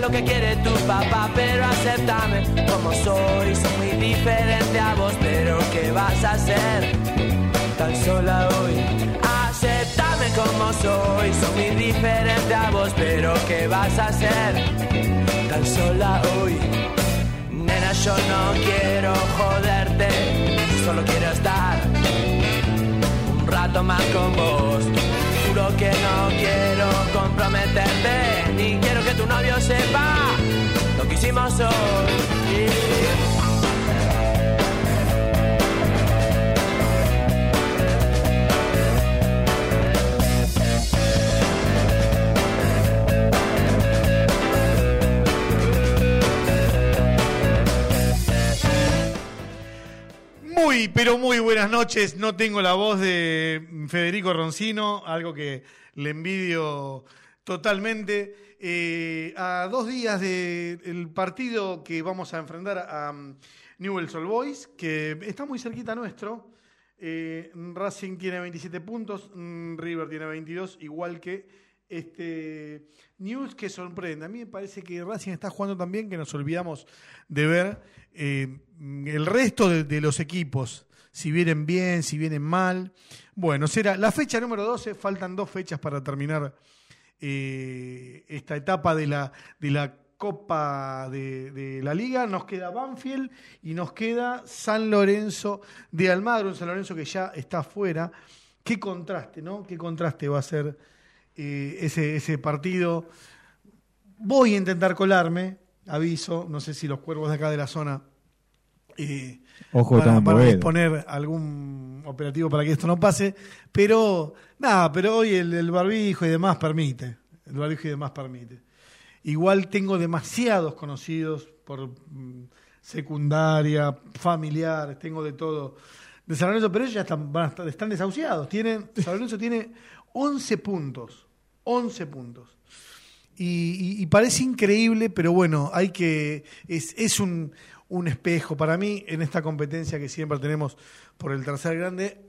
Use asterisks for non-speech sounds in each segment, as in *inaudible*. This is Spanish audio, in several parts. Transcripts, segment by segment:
lo que quiere tu papá, pero acéptame como soy. Soy muy diferente a vos, pero ¿qué vas a hacer tan sola hoy? Acéptame como soy, soy muy diferente a vos, pero ¿qué vas a hacer tan sola hoy? Nena, yo no quiero joderte, solo quiero estar un rato más con vos. Juro que no quiero comprometerte, ni tu novio sepa lo que hicimos hoy. Muy, pero muy buenas noches. No tengo la voz de Federico Roncino, algo que le envidio totalmente. Eh, a dos días del partido que vamos a enfrentar a um, Newell's Old Boys, que está muy cerquita nuestro. Eh, Racing tiene 27 puntos, mm, River tiene 22, igual que este News que sorprende. A mí me parece que Racing está jugando tan bien que nos olvidamos de ver eh, el resto de los equipos, si vienen bien, si vienen mal. Bueno, será la fecha número 12, faltan dos fechas para terminar eh, esta etapa de la, de la Copa de, la Liga. Nos queda Banfield y nos queda San Lorenzo de Almagro, un San Lorenzo que ya está afuera. Qué contraste, ¿no? Qué contraste va a ser eh, ese, ese partido. Voy a intentar colarme, aviso, no sé si los cuervos de acá de la zona eh, Ojo, para, para disponer algún operativo para que esto no pase, pero nada, pero hoy el, el barbijo y demás permite, el barbijo y demás permite. Igual tengo demasiados conocidos por mm, secundaria, familiares, tengo de todo de San Lorenzo, pero ellos ya están, van a estar- están desahuciados. Tienen, San Lorenzo tiene 11 puntos, 11 puntos. Y, y- y parece increíble, pero bueno, hay que. Es, es un, un espejo. Para mí, en esta competencia que siempre tenemos por el tercer grande,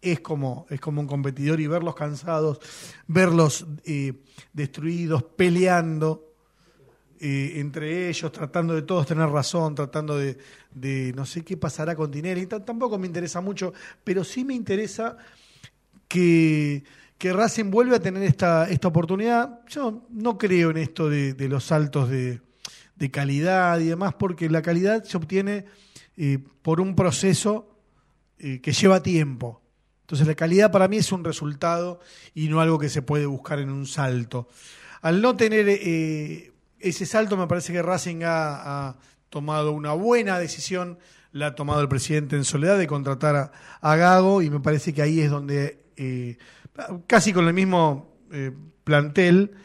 es como, es como un competidor y verlos cansados, verlos eh, destruidos, peleando eh, entre ellos, tratando de todos tener razón, tratando de, no sé qué pasará con Tinelli. Tampoco me interesa mucho, pero sí me interesa que, que Racing vuelve a tener esta, esta oportunidad. Yo no creo en esto de los saltos de, de calidad y demás, porque la calidad se obtiene eh, por un proceso eh, que lleva tiempo. Entonces la calidad para mí es un resultado y no algo que se puede buscar en un salto. Al no tener eh, ese salto me parece que Racing ha, tomado una buena decisión, la ha tomado el presidente en soledad de contratar a, Gago y me parece que ahí es donde casi con el mismo plantel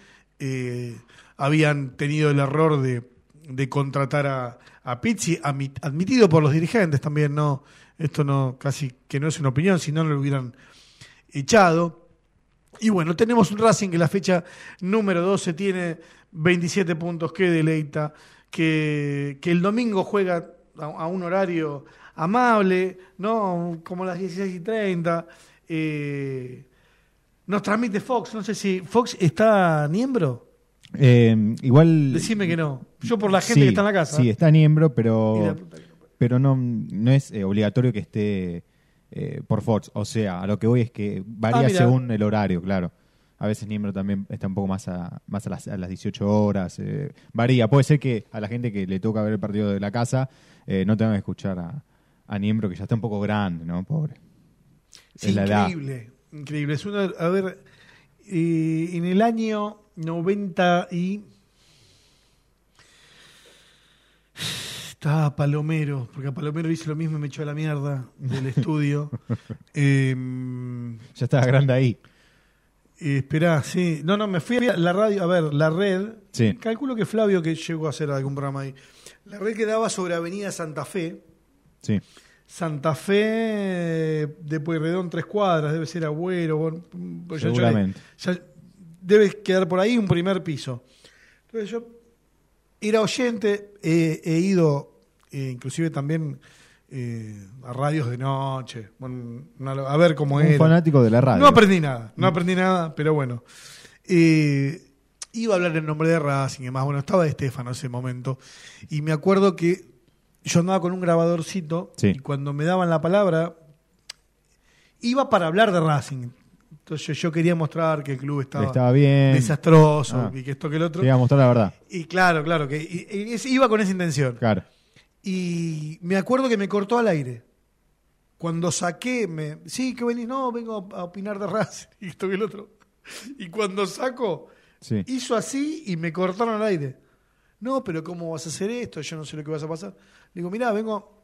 habían tenido el error de, de contratar a, a Pizzi, admitido por los dirigentes también, no, esto no, casi que no es una opinión, si no lo hubieran echado. Y bueno, tenemos un Racing que la fecha número 12 tiene 27 puntos, que deleita, que, que el domingo juega a, a un horario amable, ¿no? Como las 16 y 30. eh, nos transmite Fox, no sé si Fox está miembro. Eh, igual. Decime que no. Yo por la gente Sí, que está en la casa. Sí, está miembro, Y la pero, pero no, no es eh, obligatorio que esté eh, por Fox. O sea, a lo que voy es que varía Ah, según el horario, claro. A veces miembro también está un poco más a, más a, las, a las 18 horas. eh, varía. Puede ser que a la gente que le toca ver el partido de la casa no tenga que escuchar a, a miembro que ya está un poco grande, ¿no? Pobre. Sí, es la edad. increíble, increíble. Es una, a ver, eh, en el año 90 y... Estaba Palomero, porque a Palomero hice lo mismo y me echó a la mierda del *laughs* estudio. eh, Ya estaba grande ahí. eh, esperá, sí. No, no, me fui a la radio, a ver, la red. Sí. Calculo que Flavio que llegó a hacer algún programa ahí. La red quedaba sobre Avenida Santa Fe. Sí. Santa Fe de Pueyrredón, tres cuadras, debe ser Agüero. bueno, pues ya- Seguramente. ya debe quedar por ahí un primer piso. Entonces yo era oyente, he, he ido eh, inclusive también eh, a radios de noche, bueno, una- a ver cómo Un era. fanático de la radio. No aprendí nada, no aprendí nada, pero bueno. Eh, iba a hablar en nombre de Racing y demás. Bueno, estaba Estefano en ese momento. Y me acuerdo que yo andaba con un grabadorcito Sí. y cuando me daban la palabra, iba para hablar de Racing. Entonces yo quería mostrar que el club estaba, Estaba bien. desastroso Ah. y que esto que el otro. Te iba a mostrar la verdad. Y claro, claro, que y- y es- iba con esa intención. Claro. Y me acuerdo que me cortó al aire. Cuando saqué, me, sí, que venís, no, vengo a opinar de Racing *laughs* y esto que el otro. Y cuando saco, Sí. hizo así y me cortaron al aire. No, pero ¿cómo vas a hacer esto? Yo no sé lo que vas a pasar. Le digo, mirá, vengo.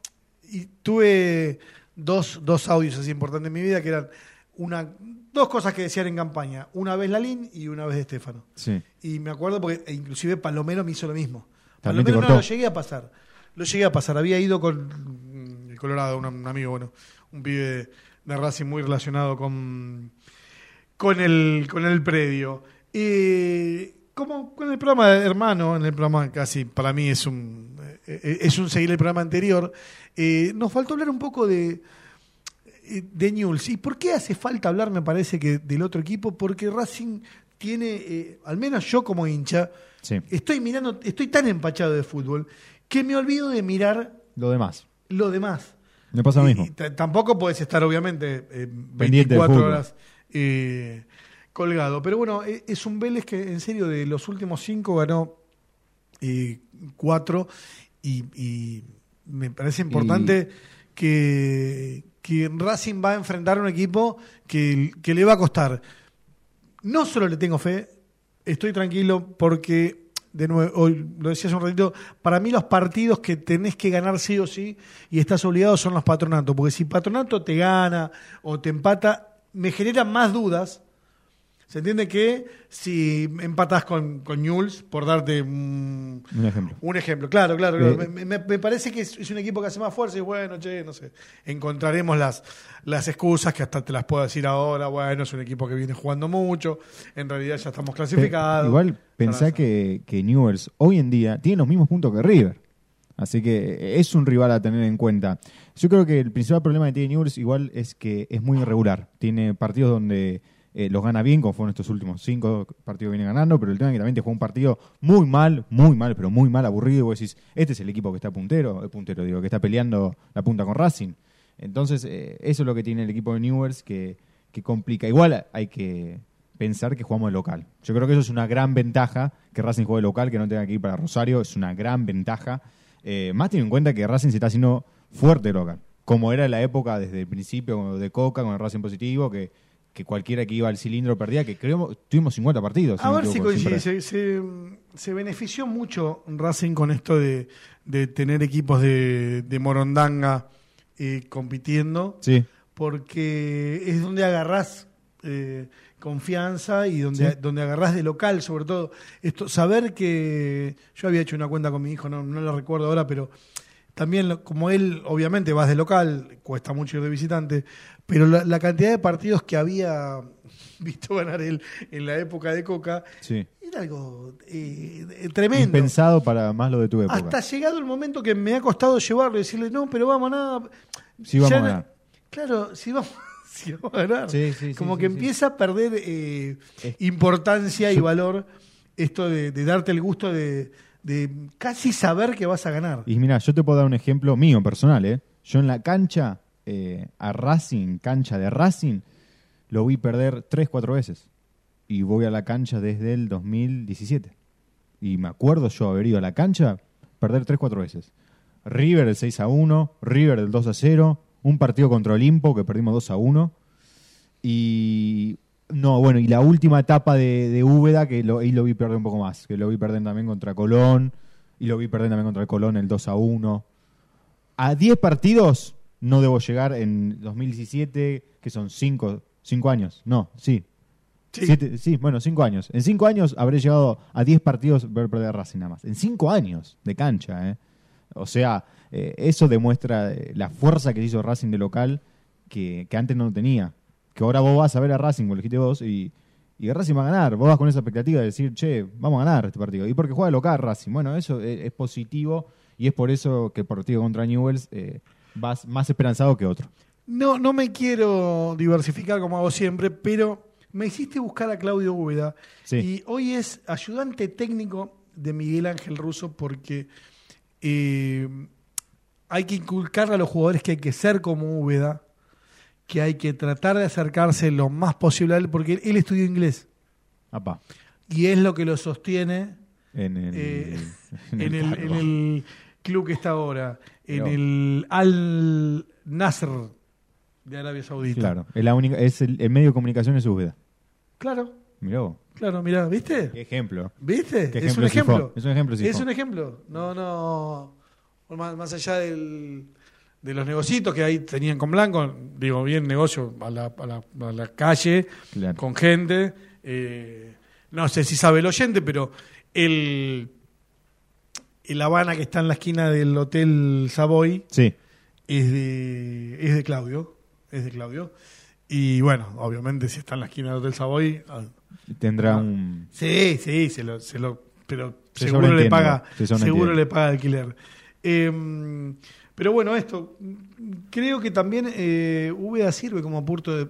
Y tuve dos, dos audios así importantes en mi vida que eran una, dos cosas que decían en campaña. Una vez Lalín y una vez de Estefano. Sí. Y me acuerdo porque e inclusive Palomero me hizo lo mismo. También Palomero no lo llegué a pasar. Lo llegué a pasar. Había ido con mm, el Colorado, un, un amigo, bueno, un pibe de, de Racing muy relacionado con, con, el, con el predio. Eh, como con el programa de Hermano, en el programa casi para mí es un, es un seguir el programa anterior, eh, nos faltó hablar un poco de, eh, de Newell's. ¿Y por qué hace falta hablar, me parece, que del otro equipo? Porque Racing tiene, eh, al menos yo como hincha, Sí. estoy mirando, estoy tan empachado de fútbol que me olvido de mirar Lo demás. lo demás. Me pasa lo mismo. y tampoco puedes estar, obviamente, eh, Pendiente del 24 fútbol. horas eh, colgado. Pero bueno, eh, es un Vélez que, en serio, de los últimos cinco ganó eh, cuatro. Y, y me parece importante que, que Racing va a enfrentar a un equipo que, que le va a costar. No solo le tengo fe, estoy tranquilo porque, de nuevo, hoy lo decía hace un ratito, para mí los partidos que tenés que ganar sí o sí y estás obligado son los patronatos, porque si patronato te gana o te empata, me genera más dudas. Se entiende que si empatas con, con Newell's, por darte un, Un ejemplo. un ejemplo, claro, claro. claro. Eh, Me, me- me parece que es, es un equipo que hace más fuerza y bueno, che, no sé. Encontraremos las, las excusas que hasta te las puedo decir ahora. Bueno, es un equipo que viene jugando mucho. En realidad ya estamos clasificados. Igual pensá que, que Newell's hoy en día tiene los mismos puntos que River. Así que es un rival a tener en cuenta. Yo creo que el principal problema que tiene Newell's igual es que es muy irregular. Tiene partidos donde eh, los gana bien, como fueron estos últimos cinco partidos que viene ganando, pero el tema es que también te juega un partido muy mal, muy mal, pero muy mal, aburrido. Y vos decís, este es el equipo que está puntero, eh, puntero, digo, que está peleando la punta con Racing. Entonces, eh, eso es lo que tiene el equipo de Newell's que, que complica. Igual hay que pensar que jugamos de local. Yo creo que eso es una gran ventaja, que Racing juegue local, que no tenga que ir para Rosario, es una gran ventaja. Más teniendo en cuenta que Racing se está haciendo fuerte local, como era en la época desde el principio de Coca con el Racing positivo, que, que cualquiera que iba al cilindro perdía, que creo tuvimos 50 partidos. A ver si coincide. Se, se- se benefició mucho Racing con esto de, de tener equipos de, de Morondanga eh, compitiendo. Sí, porque es donde agarrás eh, confianza y donde, Sí. donde agarrás de local, sobre todo. Esto, saber que yo había hecho una cuenta con mi hijo, no, no la recuerdo ahora, pero también como él, obviamente vas de local, cuesta mucho ir de visitante, pero la, la cantidad de partidos que había *laughs* visto ganar él en la época de Coca sí. era algo eh, tremendo. Impensado para más lo de tu época. Hasta llegado el momento que me ha costado llevarlo y decirle, no, pero vamos a nada. Sí, vamos Ya a ganar. Claro, si vamos, *laughs* si vamos a ganar. Sí, sí, Como que empieza a perder eh, importancia y valor esto de, de darte el gusto de, de casi saber que vas a ganar. Y mira, yo te puedo dar un ejemplo mío personal, ¿eh? Yo en la cancha, eh, a Racing, cancha de Racing, lo vi perder tres, cuatro veces. Y voy a la cancha desde el 2017. Y me acuerdo yo haber ido a la cancha, perder tres, cuatro veces. River el 6 a 1, River el 2 a 0, un partido contra Olimpo que perdimos 2 a 1. Y no, bueno, y la última etapa de, de Úbeda, que lo, ahí lo vi perder un poco más, que lo vi perder también contra Colón, y lo vi perder también contra el Colón el 2 a 1. A 10 partidos no debo llegar en 2017, que son 5 cinco años. No, sí. Sí. Siete- sí, bueno, 5 años. En 5 años habré llegado a 10 partidos ver perder a Racing nada más. En 5 años de cancha, ¿eh? O sea, eh, eso demuestra eh, la fuerza que hizo Racing de local que, que antes no tenía. Que ahora vos vas a ver a Racing, como lo dijiste vos, y, y Racing va a ganar. Vos vas con esa expectativa de decir, che, vamos a ganar este partido. Y porque juega de local Racing. Bueno, eso es, es positivo y es por eso que el partido contra Newells eh, vas más esperanzado que otro. No, no me quiero diversificar como hago siempre, pero me hiciste buscar a Claudio Úbeda Sí. y hoy es ayudante técnico de Miguel Ángel Russo porque eh, hay que inculcarle a los jugadores que hay que ser como Úbeda, que hay que tratar de acercarse lo más posible a él, porque él estudió inglés Apa, y es lo que lo sostiene en el, eh, en *laughs* en, el el, cargo. en el club que está ahora, en el Al Nasr de Arabia Saudita. Claro, es, la única, es el, medio de comunicación es Úbeda. Claro, Mirá vos. claro, mirá, ¿viste? Qué ejemplo. ¿Viste? Qué es un ejemplo. Sifón. Es un ejemplo, Es Sifón. un ejemplo. No, no. Más, más allá del, de los negocios que ahí tenían con Blanco, digo, bien negocio a la, a la, a la calle, Claro. con gente. eh, no sé si sabe el oyente, pero el, el Habana que está en la esquina del Hotel Savoy Sí, es de, es de Claudio. Es de Claudio. Y bueno, obviamente, si está en la esquina del Hotel Savoy. ah, tendrá Ah. un... Sí, sí, se lo, se lo, pero Se seguro le paga, se seguro le paga alquiler. Eh, pero bueno, esto, creo que también eh, Úbeda sirve como punto de,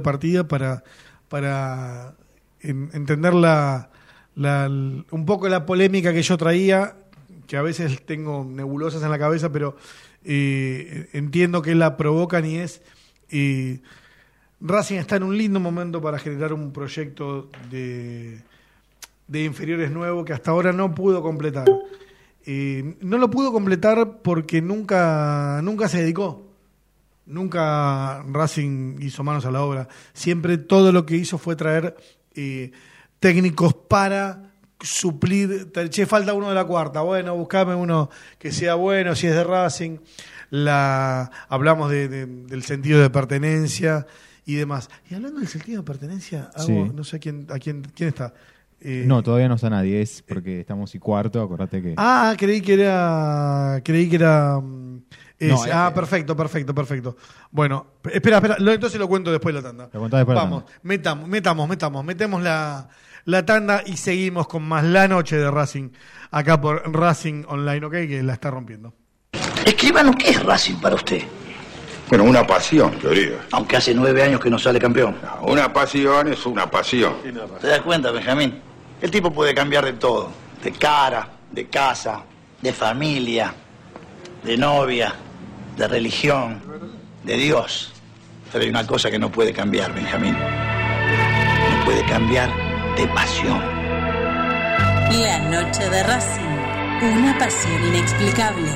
partida para, para en- entender la, la- un poco la polémica que yo traía, que a veces tengo nebulosas en la cabeza, pero eh, entiendo que la provocan y es... eh, Racing está en un lindo momento para generar un proyecto de, de inferiores nuevo que hasta ahora no pudo completar. Eh, no lo pudo completar porque nunca, nunca se dedicó. Nunca Racing hizo manos a la obra. Siempre todo lo que hizo fue traer eh, técnicos para suplir. Che, falta uno de la cuarta. Bueno, buscame uno que sea bueno, si es de Racing. La, hablamos de- de- del sentido de pertenencia y demás. Y hablando del sentido de pertenencia, hago- Sí. no sé a quién, a quién, quién está. Eh, No, todavía no está nadie, es porque estamos y cuarto, acordate que... Ah, creí que era. Creí que era. mm. No, ah, eh, perfecto, perfecto, perfecto. Bueno, espera, espera, lo- entonces lo cuento después de la tanda. Lo contás después de la Vamos, metamos, metamos, metamos, metemos la, la tanda y seguimos con más la noche de Racing acá por Racing Online, ¿ok? Que la está rompiendo. Escribano, ¿qué es Racing para usted? Bueno, una pasión, diría. Aunque hace nueve años que no sale campeón. Una pasión es una pasión. ¿Te das cuenta, Benjamín? El tipo puede cambiar de todo. De cara, de casa, de familia, de novia, de religión, de Dios. Pero hay una cosa que no puede cambiar, Benjamín. No puede cambiar de pasión. La noche de Racing, una pasión inexplicable.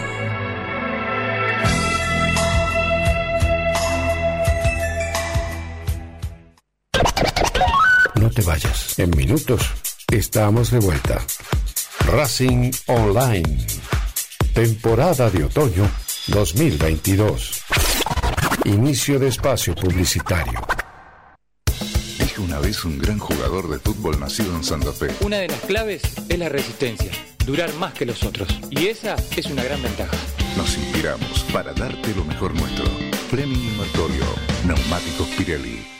No te vayas. En minutos estamos de vuelta. Racing Online. Temporada de otoño 2022. Inicio de espacio publicitario. Dijo una vez un gran jugador de fútbol nacido en Santa Fe. Una de las claves es la resistencia, durar más que los otros. Y esa es una gran ventaja. Nos inspiramos para darte lo mejor nuestro. Fleming y Martorio, Neumáticos Pirelli.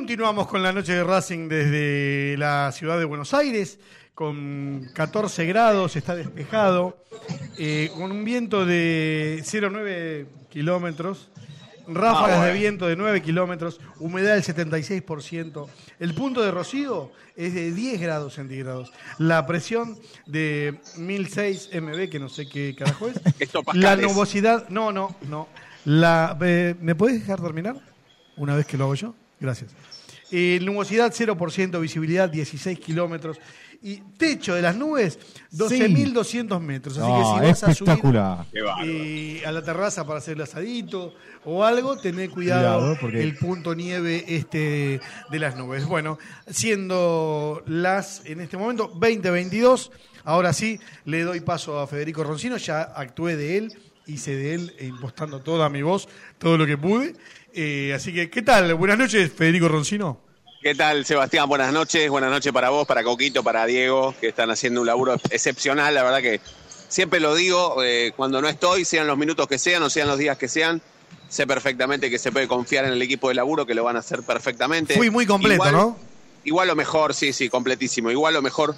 Continuamos con la noche de Racing desde la ciudad de Buenos Aires, con 14 grados, está despejado, eh, con un viento de 0,9 kilómetros, ráfagas Ah, bueno. de viento de 9 kilómetros, humedad del 76%. El punto de rocío es de 10 grados centígrados. La presión de 1006 MB, que no sé qué carajo es. *laughs* Esto La nubosidad, no, no, no. La, eh, ¿Me podés dejar terminar? Una vez que lo hago yo. Gracias. Eh, nubosidad 0%, visibilidad 16 kilómetros. Y techo de las nubes 12.200 metros. Así No, que si vas a subir espectacular. Qué bárbaro. eh, a la terraza para hacer el asadito o algo, tené cuidado, Cuidado, porque- el punto nieve este de las nubes. Bueno, siendo las en este momento 2022, ahora sí le doy paso a Federico Roncino, ya actué de él, hice de él eh, impostando toda mi voz, todo lo que pude. Eh, así que, ¿qué tal? Buenas noches, Federico Roncino. ¿Qué tal, Sebastián? Buenas noches. Buenas noches para vos, para Coquito, para Diego, que están haciendo un laburo excepcional. La verdad que siempre lo digo, eh, cuando no estoy, sean los minutos que sean o sean los días que sean, sé perfectamente que se puede confiar en el equipo de laburo, que lo van a hacer perfectamente. Fui muy completo, Igual- ¿no? Igual lo mejor, sí, sí, completísimo. Igual lo mejor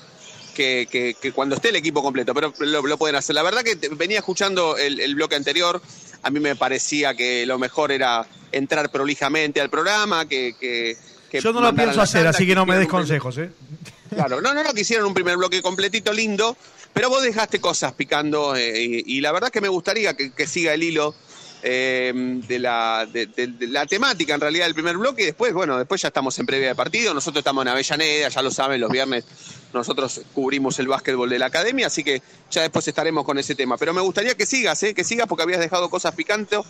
que, que- que cuando esté el equipo completo, pero lo, lo pueden hacer. La verdad que venía escuchando el, el bloque anterior, a mí me parecía que lo mejor era entrar prolijamente al programa, que... que- que Yo no lo pienso hacer, tanda, así que no me des primer- consejos, ¿eh? Claro, no, no, no, que hicieron un primer bloque completito lindo, pero vos dejaste cosas picando eh, y, y la verdad que me gustaría que, que siga el hilo eh, de, la, de, la temática en realidad del primer bloque y después, bueno, después ya estamos en previa de partido, nosotros estamos en Avellaneda, ya lo saben, los viernes nosotros cubrimos el básquetbol de la academia, así que ya después estaremos con ese tema. Pero me gustaría que sigas, ¿eh? que sigas porque habías dejado cosas picantes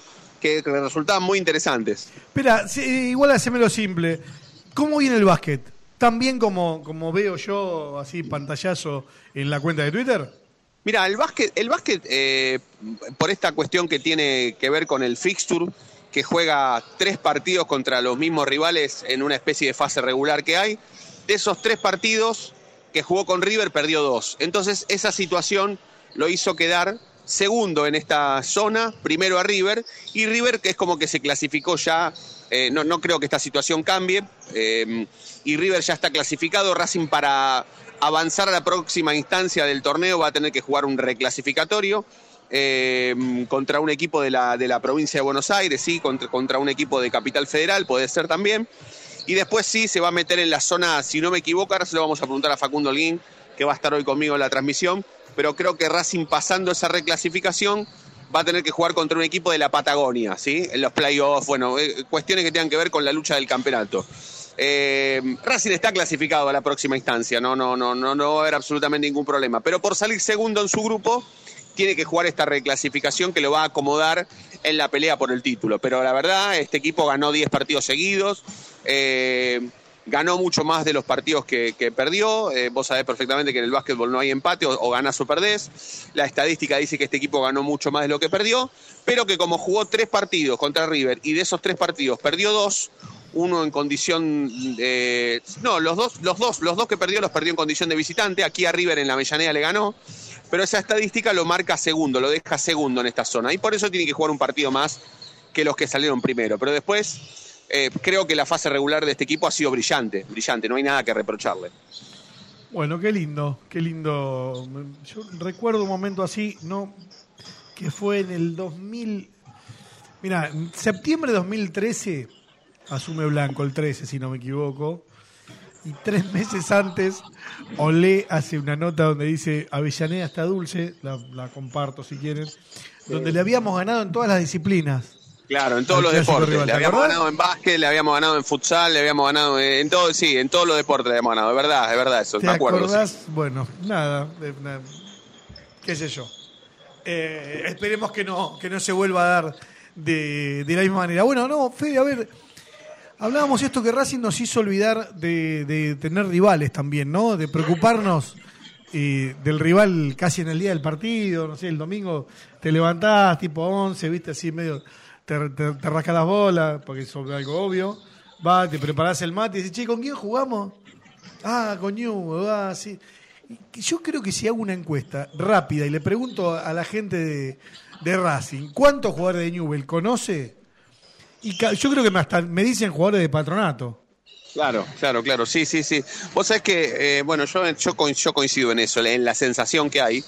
que, resultaban muy interesantes. Espera, igual hacémelo simple. ¿Cómo viene el básquet? ¿Tan bien como, como veo yo, así pantallazo, en la cuenta de Twitter? Mira, el básquet, el básquet eh, por esta cuestión que tiene que ver con el fixture, que juega tres partidos contra los mismos rivales en una especie de fase regular que hay, de esos tres partidos que jugó con River perdió dos. Entonces esa situación lo hizo quedar segundo en esta zona, primero a River, y River que es como que se clasificó ya, eh, no, no creo que esta situación cambie, eh, y River ya está clasificado, Racing para avanzar a la próxima instancia del torneo va a tener que jugar un reclasificatorio. eh, contra un equipo de la, de la provincia de Buenos Aires, sí, contra, contra un equipo de Capital Federal, puede ser también. Y después sí se va a meter en la zona, si no me equivoco, ahora se lo vamos a preguntar a Facundo Holguín, que va a estar hoy conmigo en la transmisión, pero creo que Racing pasando esa reclasificación va a tener que jugar contra un equipo de la Patagonia, ¿sí? En los playoffs, bueno, eh, cuestiones que tengan que ver con la lucha del campeonato. Eh, Racing está clasificado a la próxima instancia, no, no, no, no, no va a haber absolutamente ningún problema. Pero por salir segundo en su grupo, tiene que jugar esta reclasificación que lo va a acomodar en la pelea por el título. Pero la verdad, este equipo ganó 10 partidos seguidos. eh, ganó mucho más de los partidos que, perdió. Eh, vos sabés perfectamente que en el básquetbol no hay empate, o, o ganás o perdés. La estadística dice que este equipo ganó mucho más de lo que perdió, pero que como jugó tres partidos contra River y de esos tres partidos perdió dos, uno en condición de. No, los dos, los dos, los dos que perdió los perdió en condición de visitante. Aquí a River en la Avellaneda le ganó. Pero esa estadística lo marca segundo, lo deja segundo en esta zona. Y por eso tiene que jugar un partido más que los que salieron primero. Pero después eh, creo que la fase regular de este equipo ha sido brillante, brillante, no hay nada que reprocharle. Bueno, qué lindo, qué lindo. Yo recuerdo un momento así, ¿no? Que fue en el 2000. Mira, septiembre de 2013, asume Blanco, el 13, si no me equivoco. Y tres *laughs* meses antes, Olé hace una nota donde dice: Avellaneda está dulce, la, la comparto si quieren, donde le habíamos ganado en todas las disciplinas. Claro, en todos los deportes. rival, Le ¿te habíamos ganado en básquet, le habíamos ganado en futsal, le habíamos ganado en, todo, sí, en todos los deportes le habíamos ganado. Es verdad, es verdad eso, ¿Te me acuerdo. sí. acordás? Bueno, nada, eh, qué sé yo. Eh, esperemos que no, que no se vuelva a dar de, de la misma manera. Bueno, no, Fede, a ver, hablábamos esto que Racing nos hizo olvidar de, tener rivales también, ¿no? De preocuparnos del rival casi en el día del partido, no sé, el domingo te levantás tipo 11, viste, así medio, te, te, rascas las bolas, porque es algo obvio, va, te preparás el mate y dices, che, ¿con quién jugamos? Ah, con Newell, ah, sí. Yo creo que si hago una encuesta rápida y le pregunto a la gente de, de Racing, ¿cuántos jugadores de Newell conoce? Y yo creo que me dicen jugadores de patronato. Claro, claro, claro, sí, sí, sí. Vos sabés que, eh, bueno, yo, yo coincido en eso, en la sensación que hay.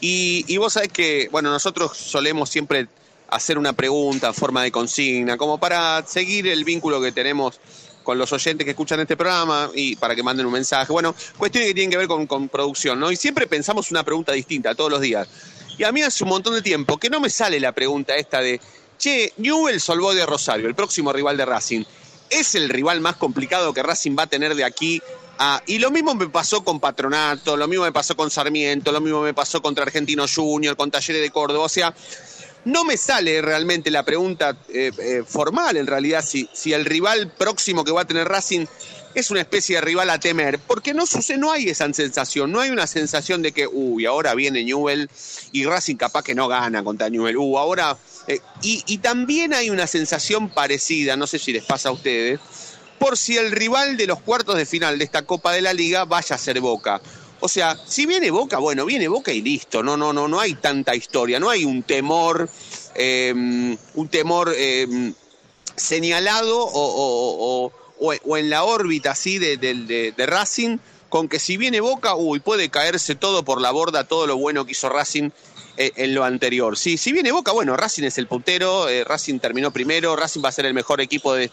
Y, y vos sabés que, bueno, nosotros solemos siempre hacer una pregunta en forma de consigna, como para seguir el vínculo que tenemos con los oyentes que escuchan este programa y para que manden un mensaje. Bueno, cuestiones que tienen que ver con, con producción, ¿no? Y siempre pensamos una pregunta distinta todos los días. Y a mí hace un montón de tiempo que no me sale la pregunta esta de, che, el Boy de Rosario, el próximo rival de Racing, ¿es el rival más complicado que Racing va a tener de aquí. Y lo mismo me pasó con Patronato, lo mismo me pasó con Sarmiento, lo mismo me pasó contra Argentino Junior, con Talleres de Córdoba, o sea... No me sale realmente la pregunta eh, eh, formal, en realidad, si, si el rival próximo que va a tener Racing es una especie de rival a temer, porque no sucede, no hay esa sensación, no hay una sensación de que, uy, ahora viene Newell y Racing capaz que no gana contra Newell, uh, ahora... eh, y, también hay una sensación parecida, no sé si les pasa a ustedes, por si el rival de los cuartos de final de esta Copa de la Liga vaya a ser Boca. O sea, si viene Boca, bueno, viene Boca y listo. No, no, no, no hay tanta historia, no hay un temor, eh, un temor eh, señalado o, en la órbita así de, de- Racing, con que si viene Boca, uy, puede caerse todo por la borda, todo lo bueno que hizo Racing en lo anterior. Sí, si viene Boca, bueno, Racing es el puntero, eh, Racing terminó primero, Racing va a ser el mejor equipo de,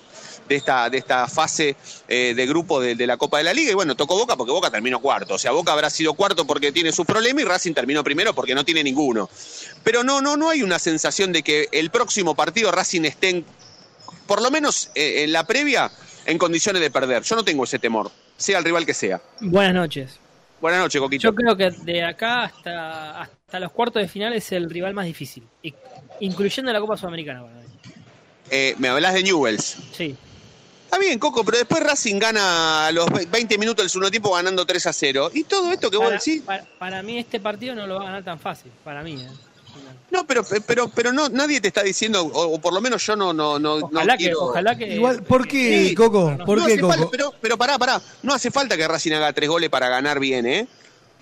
de esta, de esta fase eh, de grupo de, de la Copa de la Liga. Y bueno, tocó Boca porque Boca terminó cuarto. O sea, Boca habrá sido cuarto porque tiene su problema y Racing terminó primero porque no tiene ninguno. Pero no, no, no hay una sensación de que el próximo partido Racing esté, en- por lo menos eh, en la previa, en condiciones de perder. Yo no tengo ese temor, sea el rival que sea. Buenas noches. Buenas noches, Coquito. Yo creo que de acá hasta, hasta los cuartos de final es el rival más difícil, incluyendo la Copa Sudamericana. mí. Eh, me hablas de Newells. Sí. Está bien, Coco, pero después Racing gana a los ve- 20 minutos del segundo tiempo ganando 3 a 0. Y todo esto que vos Para, decís. para- para mí este partido no lo va a ganar tan fácil, para mí. ¿eh? No, pero, pero, pero no, nadie te está diciendo, o, o por lo menos yo no, no, no, no Ojalá que- quiero- ojalá que- Igual, ¿por qué, Sí, Coco? ¿Por no qué, Coco? falta, pero, pero pará, pará. No hace falta que Racing haga tres goles para ganar bien, ¿eh?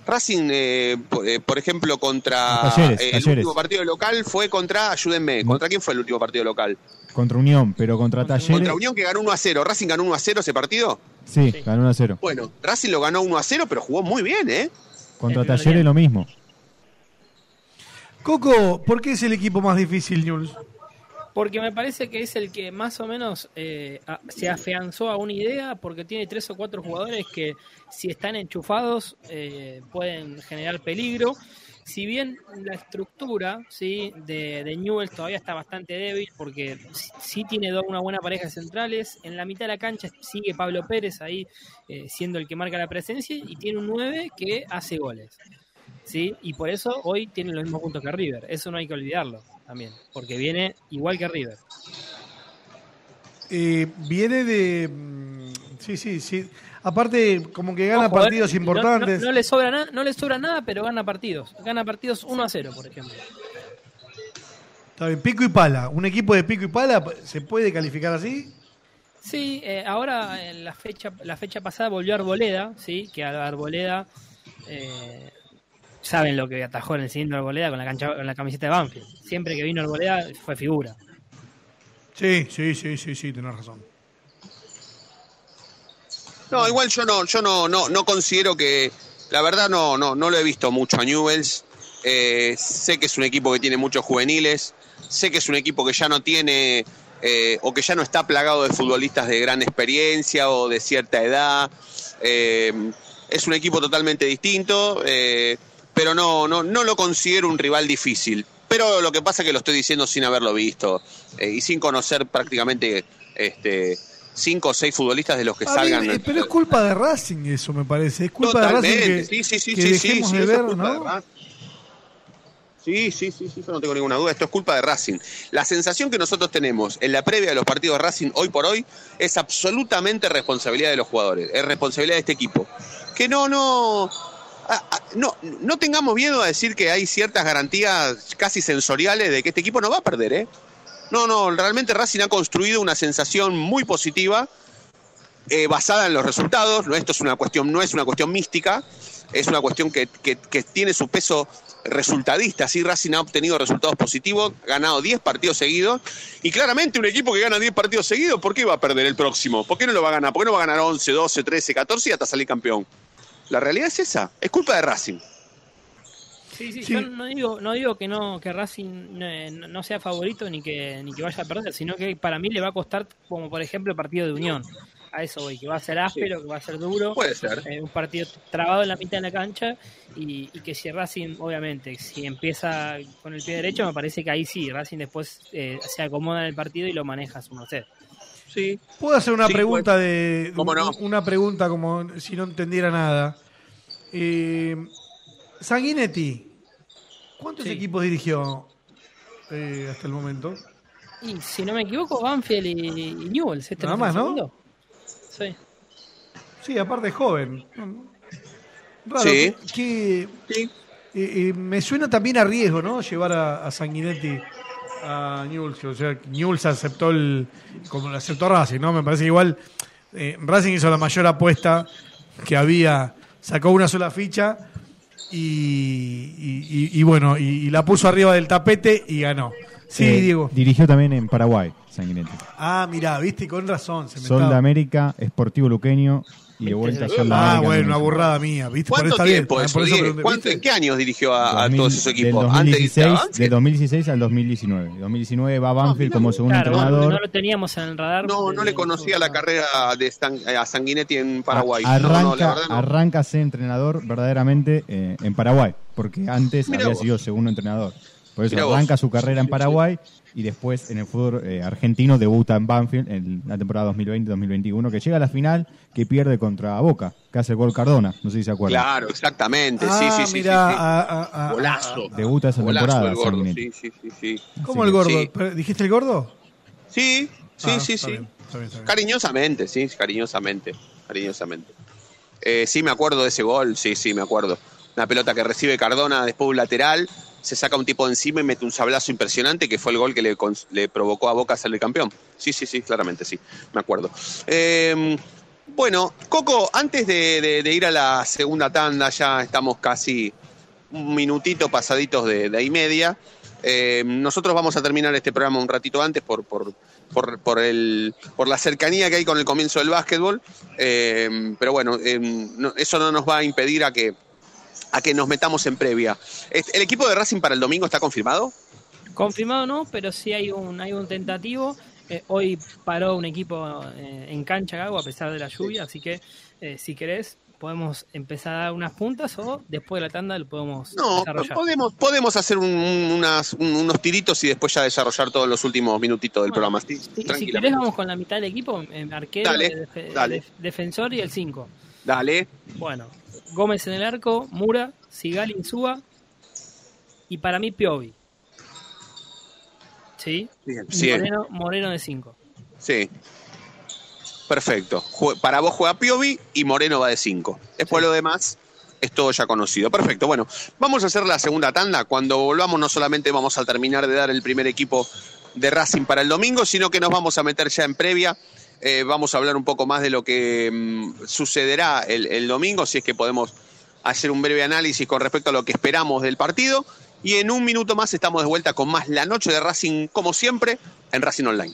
Racing, eh, por, eh, por ejemplo, contra Talleres, eh, el Talleres. último partido local fue contra, ayúdenme, ¿contra quién fue el último partido local? Contra Unión, pero contra Talleres. Contra Unión que ganó 1 a 0. ¿Racing ganó 1 a 0 ese partido? Sí, ganó 1 a 0. Bueno, Racing lo ganó 1 a 0, pero jugó muy bien, ¿eh? Contra Talleres lo mismo. Coco, ¿por qué es el equipo más difícil, Jules? Porque me parece que es el que más o menos eh, se afianzó a una idea, porque tiene tres o cuatro jugadores que si están enchufados eh, pueden generar peligro. Si bien la estructura ¿sí? de, de Newell todavía está bastante débil, porque sí, tiene do- una buena pareja de centrales, en la mitad de la cancha sigue Pablo Pérez ahí eh, siendo el que marca la presencia y tiene un 9 que hace goles. ¿Sí? Y por eso hoy tiene los mismos puntos que River. Eso no hay que olvidarlo también, porque viene igual que River. Eh, viene de. mm, Sí, sí, sí. Aparte, como que gana Ojo, eh, partidos no- no- importantes. No, le sobra nada, no le sobra nada, pero gana partidos. Gana partidos 1 a 0, por ejemplo. Está bien, pico y pala. Un equipo de pico y pala, ¿se puede calificar así? Sí, eh, ahora en la fecha la fecha pasada volvió Arboleda, sí, que a Arboleda eh, saben lo que atajó en el cilindro Arboleda con la cancha con la camiseta de Banfield. Siempre que vino Arboleda fue figura. Sí, sí, sí, sí, sí, tenés razón. No, igual yo no, yo no, no, no considero que, la verdad no, no, no lo he visto mucho a Newells. Eh, sé que es un equipo que tiene muchos juveniles, sé que es un equipo que ya no tiene eh, o que ya no está plagado de futbolistas de gran experiencia o de cierta edad. Eh, es un equipo totalmente distinto, eh, pero no, no, no lo considero un rival difícil. Pero lo que pasa es que lo estoy diciendo sin haberlo visto eh, y sin conocer prácticamente este, cinco o seis futbolistas de los que salgan. eh, pero es culpa de Racing eso, me parece. Es culpa de Totalmente, Racing que, sí, sí, sí, que sí, sí, dejemos sí, de ver, de ¿no? Sí, sí, sí, sí, yo no tengo ninguna duda. Esto es culpa de Racing. La sensación que nosotros tenemos en la previa de los partidos de Racing hoy por hoy es absolutamente responsabilidad de los jugadores, es responsabilidad de este equipo. Que no, no, no, no tengamos miedo a decir que hay ciertas garantías casi sensoriales de que este equipo no va a perder, ¿eh? No, no, realmente Racing ha construido una sensación muy positiva eh, basada en los resultados. No, esto es una cuestión, no es una cuestión mística, es una cuestión que, que- tiene su peso resultadista. Sí, Racing ha obtenido resultados positivos, ganado 10 partidos seguidos. Y claramente un equipo que gana 10 partidos seguidos, ¿por qué va a perder el próximo? ¿Por qué no lo va a ganar? ¿Por qué no va a ganar 11, 12, 13, 14 y hasta salir campeón? La realidad es esa, es culpa de Racing. Sí, sí, Sí. yo no digo, no digo que no que Racing eh, no, no sea favorito ni que ni que vaya a perder, sino que para mí le va a costar como por ejemplo el partido de Unión. A eso voy, que va a ser áspero, que va a ser duro. Puede ser. eh, un partido trabado en la mitad de la cancha y, y que si Racing, obviamente, si empieza con el pie derecho, me parece que ahí sí, Racing después eh, se acomoda en el partido y lo maneja a su merced. Sí. ¿Puedo hacer una Sí, pregunta pues, de. ¿cómo no? Una pregunta como si no entendiera nada. Eh, Sanguinetti, ¿cuántos Sí. equipos dirigió eh, hasta el momento? Y si no me equivoco, Banfield y, y Newell's, este Nada más, ¿no? segundo. Sí. Sí, aparte es joven. Raro, Sí. que, que, eh, eh, me suena también a riesgo, ¿no? Llevar a, a Sanguinetti a Newell's. O sea, Newell's aceptó el. como lo aceptó Racing, ¿no? Me parece que igual eh, Racing hizo la mayor apuesta que había. Sacó una sola ficha y, y- y- y bueno, y, la puso arriba del tapete y ganó. Sí, Eh, Diego. Dirigió también en Paraguay, Sanguinetti. Ah, mirá, viste, con razón. Se me Sol de América, Sportivo Luqueño y de vuelta Sol de Ah, bueno, una burrada mía, ¿viste? Por ¿Cuánto está bien, tiempo por eso, eso Diego? pregunté, ¿Cuánto-. ¿En qué años dirigió a, a 2000 todos esos del equipos? 2016, Antes, antes- del 2016 al 2019. 2019 va Banfield como segundo Claro, entrenador. no lo teníamos en el radar. No, no le conocía la carrera de Stan- a Sanguinetti en Paraguay. A- No, no, la Arranca, no. arranca a ser entrenador verdaderamente eh, en Paraguay, porque antes Mirá había vos. sido segundo entrenador. Por eso Mirá vos. arranca su carrera en Paraguay y después en el fútbol eh, argentino debuta en Banfield en la temporada 2020-2021, que llega a la final, que pierde contra Boca, que hace el gol Cardona, no sé si se acuerdan. Claro, exactamente. Ah, sí, sí, sí. mirá, sí, sí. a- a- a- Golazo. Debuta esa Golazo temporada. el gordo. Sí, sí, sí, sí. ¿Cómo el gordo? Sí. ¿Pero ¿Dijiste el gordo? Sí, sí, Ah, sí, sí. bien, está bien, está bien. Cariñosamente, sí, cariñosamente. Cariñosamente. Eh, sí, me acuerdo de ese gol, sí, sí, me acuerdo. Una pelota que recibe Cardona después un lateral, se saca un tipo de encima y mete un sablazo impresionante que fue el gol que le, provocó a Boca salir campeón. Sí, sí, sí, claramente, sí, me acuerdo. Eh, bueno, Coco, antes de, ir a la segunda tanda, ya estamos casi un minutito pasaditos de, de ahí media. Eh, nosotros vamos a terminar este programa un ratito antes por, por, por, el, por la cercanía que hay con el comienzo del básquetbol. Eh, pero bueno, no- eso no nos va a impedir a que, a que nos metamos en previa. ¿El equipo de Racing para el domingo está confirmado? Confirmado no, pero sí hay un, hay un tentativo. Eh, hoy paró un equipo eh, en cancha Gago a pesar de la lluvia, así que eh, si querés podemos empezar a dar unas puntas o después de la tanda lo podemos No, desarrollar. podemos, podemos hacer un- un- unas- un- unos tiritos y después ya desarrollar todos los últimos minutitos del programa. Sí, Si, querés vamos con la mitad del equipo, eh, arquero, Dale, dale. defensor y el 5. Dale. Bueno, Gómez en el arco, Mura, Sigal Insúa y para mí Piovi. ¿Sí? Moreno, Moreno de 5. Sí. Perfecto. Para vos juega Piovi y Moreno va de 5. Después lo demás es todo ya conocido. Perfecto. Bueno, vamos a hacer la segunda tanda. Cuando volvamos no solamente vamos a terminar de dar el primer equipo de Racing para el domingo, sino que nos vamos a meter ya en previa. Eh, vamos a hablar un poco más de lo que mm, sucederá el, el domingo, si es que podemos hacer un breve análisis con respecto a lo que esperamos del partido. Y en un minuto más estamos de vuelta con más la noche de Racing, como siempre, en Racing Online.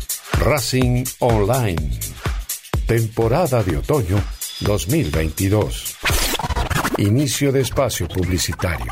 Racing Online. Temporada de otoño 2022. Inicio de espacio publicitario.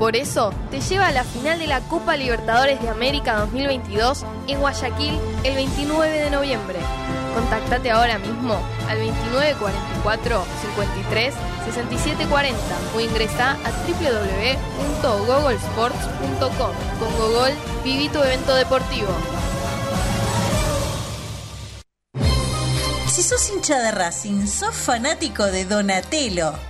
Por eso, te lleva a la final de la Copa Libertadores de América 2022 en Guayaquil el 29 de noviembre. Contactate ahora mismo al 2944 53 6740 o ingresa a www.googlesports.com. Con Google, viví tu evento deportivo. Si sos hincha de Racing, sos fanático de Donatello.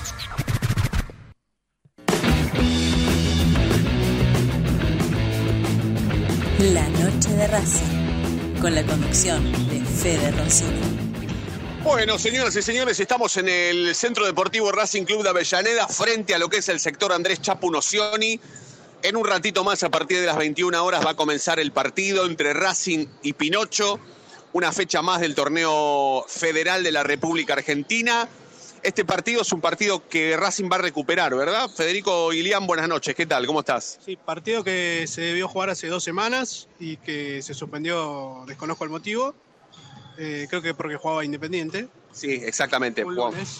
Racing, con la conducción de Fede Rossini. Bueno, señoras y señores, estamos en el Centro Deportivo Racing Club de Avellaneda, frente a lo que es el sector Andrés Chapu Nocioni. En un ratito más, a partir de las 21 horas, va a comenzar el partido entre Racing y Pinocho, una fecha más del torneo federal de la República Argentina. Este partido es un partido que Racing va a recuperar, ¿verdad? Federico Ilián, buenas noches, ¿qué tal? ¿Cómo estás? Sí, partido que se debió jugar hace dos semanas y que se suspendió, desconozco el motivo. Eh, creo que porque jugaba Independiente. Sí, exactamente.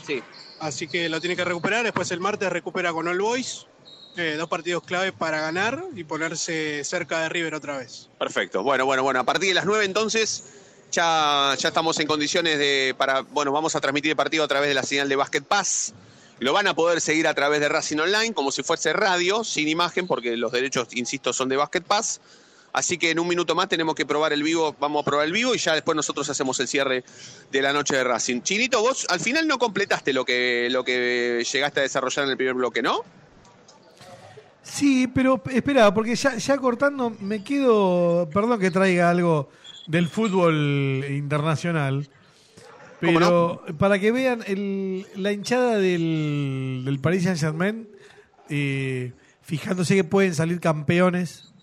Sí. Así que lo tiene que recuperar. Después el martes recupera con All Boys. Eh, dos partidos clave para ganar y ponerse cerca de River otra vez. Perfecto. Bueno, bueno, bueno. A partir de las 9 entonces ya, estamos en condiciones de para bueno, vamos a transmitir el partido a través de la señal de Basket Pass. Lo van a poder seguir a través de Racing Online como si fuese radio, sin imagen, porque los derechos, insisto, son de Basket Pass. Así que en un minuto más tenemos que probar el vivo, vamos a probar el vivo y ya después nosotros hacemos el cierre de la noche de Racing. Chinito, vos al final no completaste lo que, lo que llegaste a desarrollar en el primer bloque, ¿no? Sí, pero espera, porque ya, ya cortando me quedo, perdón que traiga algo del fútbol internacional, ¿Cómo pero para que vean el- la hinchada del, del Paris Saint Germain, eh, fijándose que pueden salir campeones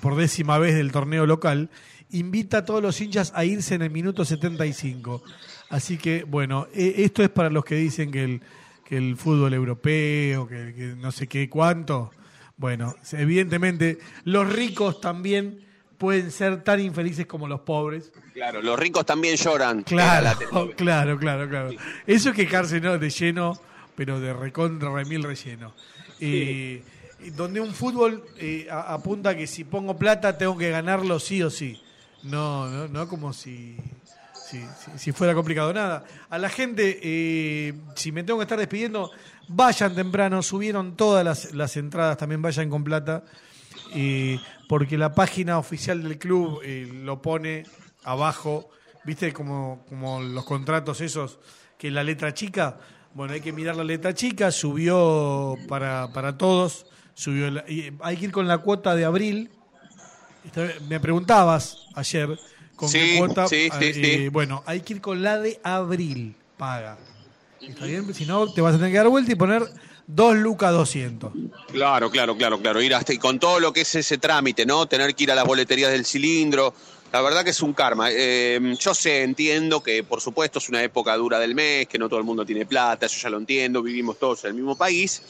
por décima vez del torneo local, invita a todos los hinchas a irse en el minuto 75. Así que, bueno, eh, esto es para los que dicen que el, que el fútbol europeo, que, que no sé qué cuánto. Bueno, evidentemente los ricos también pueden ser tan infelices como los pobres. Claro, los ricos también lloran. Claro, *laughs* claro, claro, claro. Eso es quejarse ¿no? de lleno, pero de recontra remil relleno. Eh, donde un fútbol eh, apunta que si pongo plata tengo que ganarlo sí o sí. No, no, no como si, si, si- si fuera complicado nada. A la gente, eh, si me tengo que estar despidiendo, vayan temprano, subieron todas las, las entradas, también vayan con plata. Eh, porque la página oficial del club eh, lo pone abajo, viste como, como los contratos esos, que la letra chica, bueno, hay que mirar la letra chica, subió para, para todos, subió la- y hay que ir con la cuota de abril. Me preguntabas ayer con Sí, qué cuota. sí, sí, eh, sí. Bueno, hay que ir con la de abril, paga. ¿Está bien? Si no, te vas a tener que dar vuelta y poner 2 lucas 200. Claro, claro, claro, claro. Ir hasta y con todo lo que es ese trámite, ¿no? Tener que ir a las boleterías del cilindro. La verdad que es un karma. Eh, yo sé, entiendo que por supuesto es una época dura del mes, que no todo el mundo tiene plata, eso ya lo entiendo, vivimos todos en el mismo país.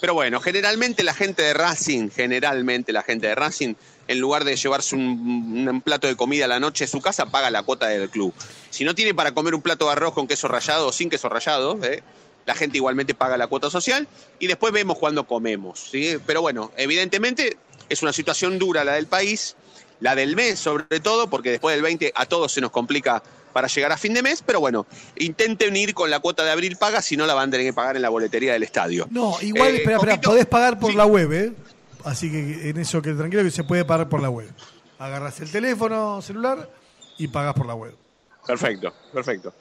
Pero bueno, generalmente la gente de Racing, generalmente la gente de Racing, en lugar de llevarse un, plato de comida a la noche a su casa, paga la cuota del club. Si no tiene para comer un plato de arroz con queso rallado o sin queso rallado, ¿eh? La gente igualmente paga la cuota social y después vemos cuándo comemos. ¿sí? Pero bueno, evidentemente es una situación dura la del país, la del mes sobre todo, porque después del 20 a todos se nos complica para llegar a fin de mes, pero bueno, intenten ir con la cuota de abril paga, si no la van a tener que pagar en la boletería del estadio. No, igual, Eh, espera, espera, podés pagar por la web, ¿eh? Así que en eso que tranquilo que se puede pagar por la web. Agarras el teléfono celular y pagas por la web. Perfecto, perfecto.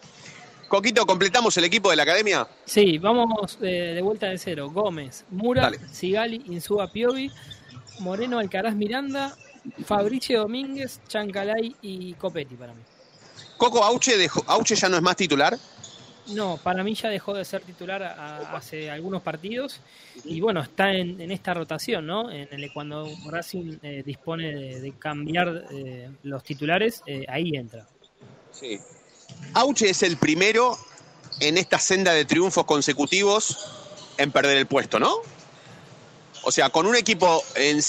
Coquito, ¿completamos el equipo de la academia? Sí, vamos eh, de vuelta de cero. Gómez, Mura. Sigali, Insúa Piovi, Moreno Alcaraz Miranda, Fabricio Domínguez, Chancalay y Copetti para mí. Coco Auche, dejó- Auche ya no es más titular. No, para mí ya dejó de ser titular a- hace algunos partidos y bueno, está en, en esta rotación, ¿no? En el cuando Racing eh, dispone de, de cambiar eh, los titulares, eh, ahí entra. Sí. Auche es el primero en esta senda de triunfos consecutivos en perder el puesto, ¿no? O sea, con un equipo en-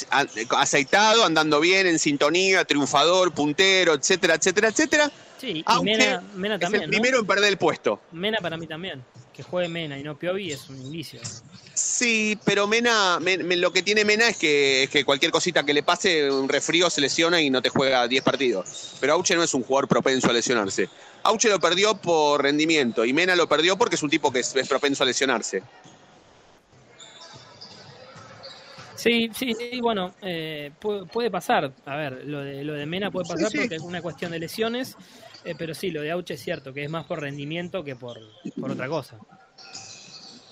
aceitado, andando bien, en sintonía, triunfador, puntero, etcétera, etcétera, etcétera. Sí, y Mena, es el ¿no? primero en perder el puesto. Mena para mí también. que juegue Mena y no Piovi es un indicio. Sí, pero Mena, me- me- lo que tiene Mena es que, es que cualquier cosita que le pase, un resfrío se lesiona y no te juega 10 partidos. Pero Auche no es un jugador propenso a lesionarse. Auche lo perdió por rendimiento y Mena lo perdió porque es un tipo que es, es propenso a lesionarse. Sí, sí, sí, bueno, eh, puede, puede pasar. A ver, lo de, lo de Mena puede pasar Sí, sí. porque es una cuestión de lesiones, eh, pero sí, lo de Auche es cierto, que es más por rendimiento que por, por otra cosa.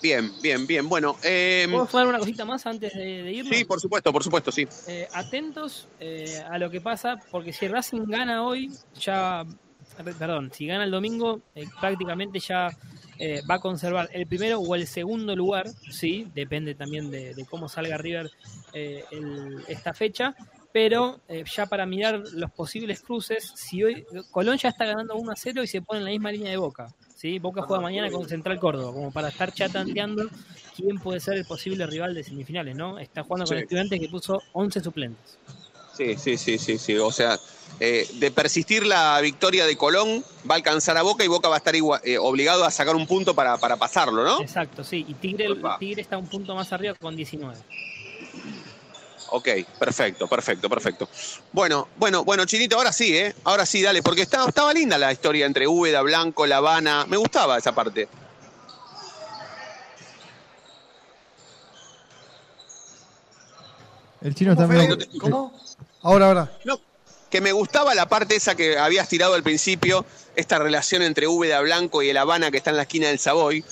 Bien, bien, bien. Bueno, eh, ¿Puedo sumar una cosita más antes de, de irnos? sí, por supuesto, por supuesto, sí. Eh, atentos eh, a lo que pasa, porque si Racing gana hoy, ya, perdón, si gana el domingo, eh, prácticamente ya eh, va a conservar el primero o el segundo lugar, sí, depende también de, de cómo salga River eh, el- esta fecha, pero eh, ya para mirar los posibles cruces, si hoy Colón ya está ganando 1 a 0 y se pone en la misma línea de Boca, ¿sí? Boca juega mañana con Central Córdoba, como para estar chatanteando quién puede ser el posible rival de semifinales, ¿no? Está jugando con Sí. estudiantes que puso 11 suplentes. Sí, sí, sí, sí, sí. O sea, eh, de persistir la victoria de Colón, va a alcanzar a Boca y Boca va a estar igua- eh, obligado a sacar un punto para, para pasarlo, ¿no? Exacto, sí. Y Tigre, Tigre está un punto más arriba con 19. Ok, perfecto, perfecto, perfecto. Bueno, bueno, bueno, Chinito, ahora sí, ¿eh? Ahora sí, dale, porque estaba, estaba linda la historia entre Úbeda, Blanco, La Habana. Me gustaba esa parte. El chino también. ¿Cómo? Ahora, ahora. No, que me gustaba la parte esa que habías tirado al principio, esta relación entre Úbeda, Blanco y el Habana que está en la esquina del Savoy.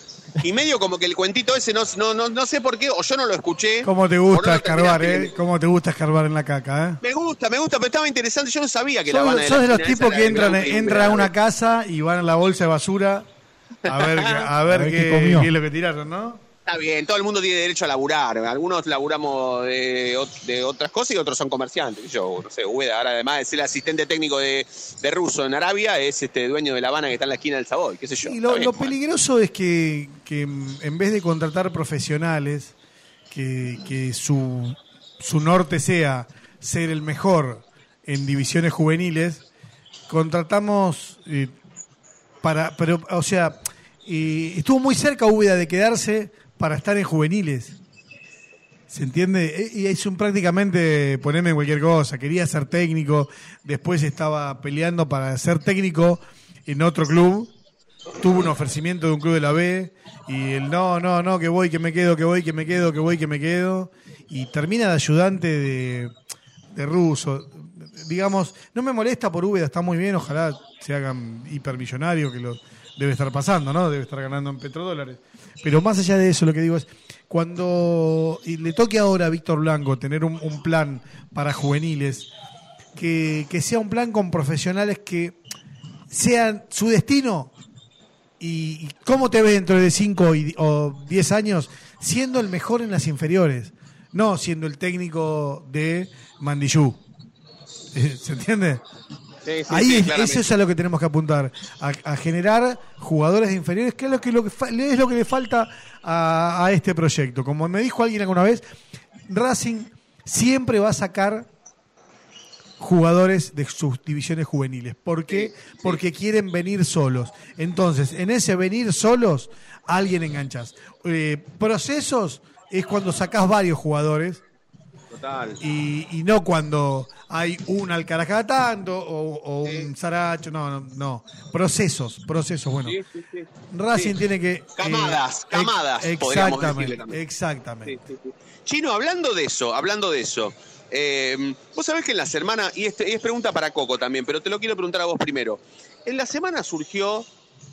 Y medio como que el cuentito ese no, no, no, no sé por qué, o yo no lo escuché. ¿Cómo te no gusta escarbar, eh? ¿Cómo te gusta escarbar en la caca, eh? Me gusta, me gusta, pero estaba interesante. Yo no sabía que la Habana sos de la los tipos que entran, entran a una casa y van a la bolsa de basura a ver, qué- a ver, *laughs* A ver qué, qué comió. qué es lo que tiraron, ¿no? Está bien, todo el mundo tiene derecho a laburar. Algunos laburamos de, de otras cosas y otros son comerciantes. Yo, no sé, Úbeda, ahora además de ser el asistente técnico de, de Russo en Arabia, es este dueño de La Habana que está en la esquina del Savoy, qué sé yo. Y lo, bien, lo bueno. peligroso es que, que, en vez de contratar profesionales, que, que su, su norte sea ser el mejor en divisiones juveniles, contratamos eh, para, pero, o sea, eh, estuvo muy cerca Úbeda de quedarse para estar en juveniles. ¿Se entiende? Eh, Y es un prácticamente ponerme cualquier cosa. Quería ser técnico, después estaba peleando para ser técnico en otro club. Tuvo un ofrecimiento de un club de la B y el no, no, no, que voy, que me quedo, que voy, que me quedo, que voy, que me quedo. Y termina de ayudante de, de ruso. Digamos, no me molesta por Úbeda, está muy bien, ojalá se hagan hipermillonarios, que lo debe estar pasando, ¿no? Debe estar ganando en petrodólares. Pero más allá de eso, lo que digo es, cuando le toque ahora a Víctor Blanco tener un, plan para juveniles, que, que sea un plan con profesionales que sean su destino y, cómo te ves dentro de 5 o 10 años siendo el mejor en las inferiores, no siendo el técnico de Mandillú. *laughs* ¿Se entiende? Sí, sí, Ahí sí, es, eso es a lo que tenemos que apuntar, a, a generar jugadores inferiores, que es lo que, lo que fa- es lo que le falta a, a este proyecto. Como me dijo alguien alguna vez, Racing siempre va a sacar jugadores de sus divisiones juveniles. ¿Por qué? Porque quieren venir solos. Entonces, en ese venir solos, alguien enganchas. Eh, procesos es cuando sacás varios jugadores Total. y, y no cuando hay un Alcaraz cada tanto o, o un Saracho, no, no, no. Procesos, procesos, bueno. Sí, sí, sí. Racing tiene que... eh, Camadas, ex- camadas, podríamos Exactamente, también. exactamente. Chino, hablando de eso, hablando de eso, eh, vos sabés que en la semana, y, este, y es pregunta para Coco también, pero te lo quiero preguntar a vos primero. En la semana surgió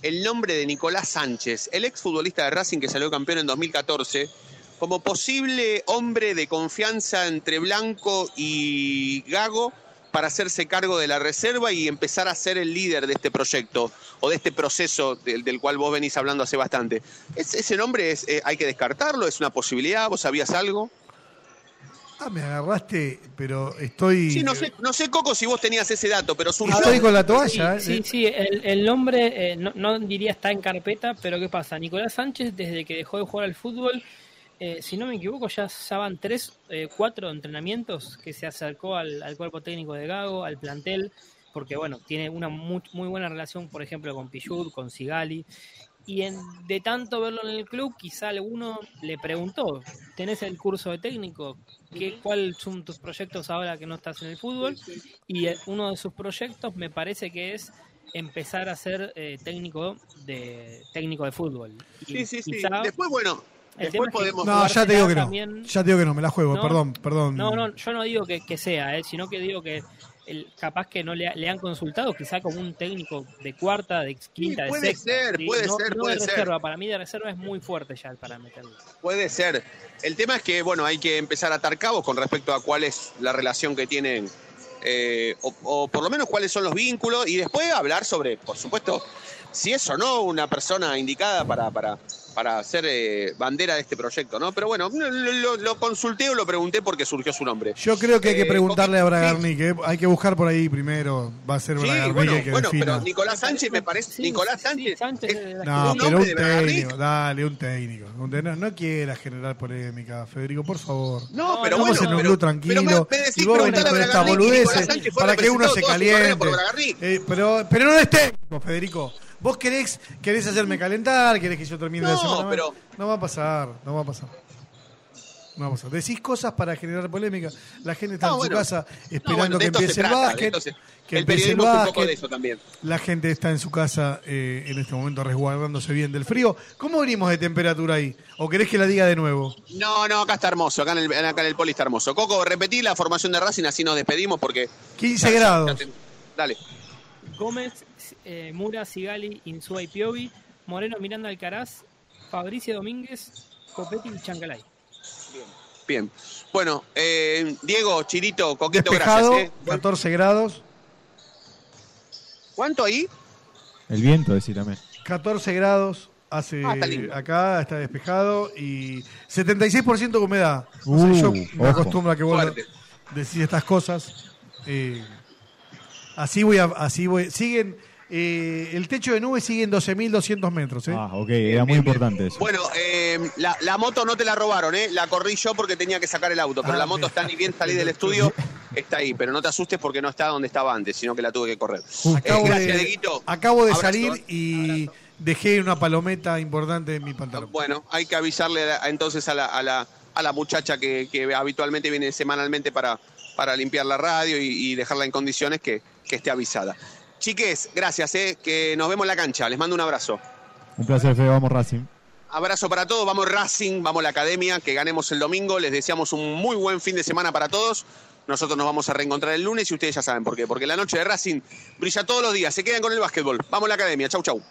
el nombre de Nicolás Sánchez, el exfutbolista de Racing que salió campeón en 2014, como posible hombre de confianza entre Blanco y Gago para hacerse cargo de la reserva y empezar a ser el líder de este proyecto o de este proceso del, del cual vos venís hablando hace bastante. ¿Es- ¿Ese nombre es, eh, hay que descartarlo? ¿Es una posibilidad? ¿Vos sabías algo? Ah, me agarraste, pero estoy... Sí, no sé, no sé Coco, si vos tenías ese dato, pero surgió. Estoy con la toalla, Sí, ¿eh? sí, sí, el, el nombre eh, no, no diría está en carpeta, pero ¿qué pasa? Nicolás Sánchez, desde que dejó de jugar al fútbol, eh, si no me equivoco, ya, ya van tres, eh, cuatro entrenamientos que se acercó al, al cuerpo técnico de Gago, al plantel, porque bueno, tiene una muy, muy buena relación, por ejemplo, con Pichud, con Sigali, Y en, de tanto verlo en el club, quizá alguno le preguntó, ¿tenés el curso de técnico? ¿Qué, ¿Cuáles son tus proyectos ahora que no estás en el fútbol? Y eh, uno de sus proyectos me parece que es empezar a ser eh, técnico de técnico de fútbol. Sí, sí, sí. quizá- Después, bueno, El después tema es que- podemos... No, ya te digo que no. también- Ya te digo que no, me la juego, No, perdón, perdón. No, no, yo no digo que, que sea, eh, sino que digo que el, capaz que no le, le han consultado, quizá como un técnico de cuarta, de quinta, de puede sexta. ser, ¿sí? puede no, ser, no puede de ser. reserva. Para mí de reserva es muy fuerte ya para meterlo. Puede ser. El tema es que, bueno, hay que empezar a atar cabos con respecto a cuál es la relación que tienen, eh, o, o por lo menos cuáles son los vínculos, y después hablar sobre, por supuesto, si es o no una persona indicada para, para, para ser eh, bandera de este proyecto, ¿no? Pero bueno, lo, lo- lo consulté o lo pregunté porque surgió su nombre. Yo creo que hay que Eh, preguntarle a Bragarni, que hay que buscar por ahí primero. Va a ser Sí, Bragarni bueno, que bueno, defina. pero Nicolás Sánchez me parece. Nicolás Sánchez. es No, un pero un técnico, dale, un técnico. Un técnico. No, no quieras generar polémica, Federico, por favor. No, pero Estamos bueno, en un pero- club tranquilo. pero me- me decís y vos venís con estas boludeces Sánchez fue para que uno se caliente. Eh, pero, pero no es técnico, Federico. Vos querés, querés hacerme calentar, querés que yo termine la No, semana. pero- No va a pasar, no va a pasar. No va a pasar. Decís cosas para generar polémica. La gente está No, en bueno. su casa No, esperando bueno, que empiece el trata, de básquet. se- que el empiece el periodismo es un poco básquet. de eso también. La gente está en su casa eh, en este momento resguardándose bien del frío. ¿Cómo venimos de temperatura ahí? ¿O querés que la diga de nuevo? No, no, acá está hermoso, acá en el, acá en el poli está hermoso. Coco, repetí la formación de Racing, así nos despedimos porque... 15 Ya- ya- grados. ya te- Dale. Gómez, eh, Mura, Sigali, Insúa y Piovi, Moreno, Miranda, Alcaraz, Fabricio Domínguez, Copetti y Chancalay. Bien. Bueno, eh, Diego, Chirito, Coquito, Despejado, gracias. ¿eh? 14 grados. ¿Cuánto ahí? El viento, decir también. 14 grados hace Ah, está acá, está despejado y 76% de humedad. O sea, Uh, yo me acostumbro a que vos decís estas cosas. Eh, así voy a, así voy. Siguen, eh, el techo de nubes sigue en 12.200 metros. ¿eh? Ah, ok, era muy importante eso. Bueno, eh, la, la moto no te la robaron, ¿eh? La corrí yo porque tenía que sacar el auto, pero Ah, la moto está ni bien salí del estudio, está ahí, pero no te asustes porque no está donde estaba antes, sino que la tuve que correr. Acabo, Eh, gracias, de, Dieguito. acabo de Abrazo, salir y dejé una palometa importante en mi pantalón. Bueno, hay que avisarle a- entonces a la, a la, a la muchacha que, que habitualmente viene semanalmente para, para limpiar la radio y, y dejarla en condiciones que, que esté avisada. Chiques, gracias, eh, que nos vemos en la cancha. Les mando un abrazo. Un placer, Fede, vamos Racing. Abrazo para todos, vamos Racing, vamos a la academia, que ganemos el domingo. Les deseamos un muy buen fin de semana para todos. Nosotros nos vamos a reencontrar el lunes y ustedes ya saben por qué. Porque la noche de Racing brilla todos los días. Se quedan con el básquetbol. Vamos a la academia. Chau, chau.